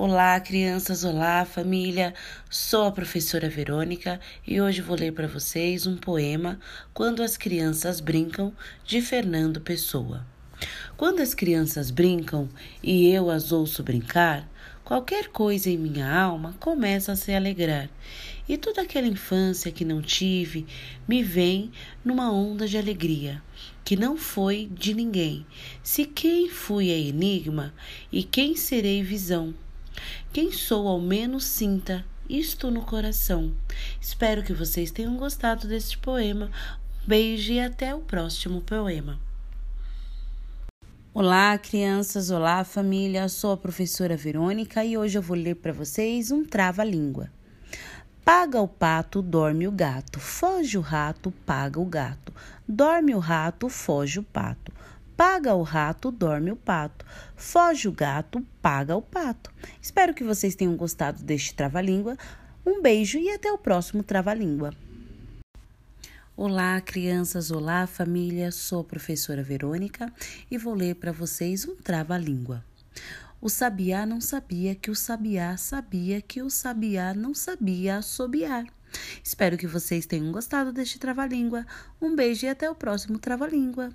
Olá, crianças, olá, família. Sou a professora Verônica e hoje vou ler para vocês um poema Quando as crianças brincam de Fernando Pessoa. Quando as crianças brincam e eu as ouço brincar, qualquer coisa em minha alma começa a se alegrar. E toda aquela infância que não tive me vem numa onda de alegria, que não foi de ninguém. Se quem fui é enigma, e quem serei visão quem sou ao menos sinta isto no coração. Espero que vocês tenham gostado deste poema. Um beijo e até o próximo poema. Olá, crianças, olá, família. Sou a professora Verônica e hoje eu vou ler para vocês um trava-língua. Paga o pato, dorme o gato. Foge o rato, paga o gato. Dorme o rato, foge o pato. Paga o rato, dorme o pato. Foge o gato, paga o pato. Espero que vocês tenham gostado deste trava-língua. Um beijo e até o próximo trava-língua. Olá, crianças, olá, família. Sou a professora Verônica e vou ler para vocês um trava-língua. O sabiá não sabia que o sabiá sabia que o sabiá não sabia assobiar. Espero que vocês tenham gostado deste trava-língua. Um beijo e até o próximo trava-língua.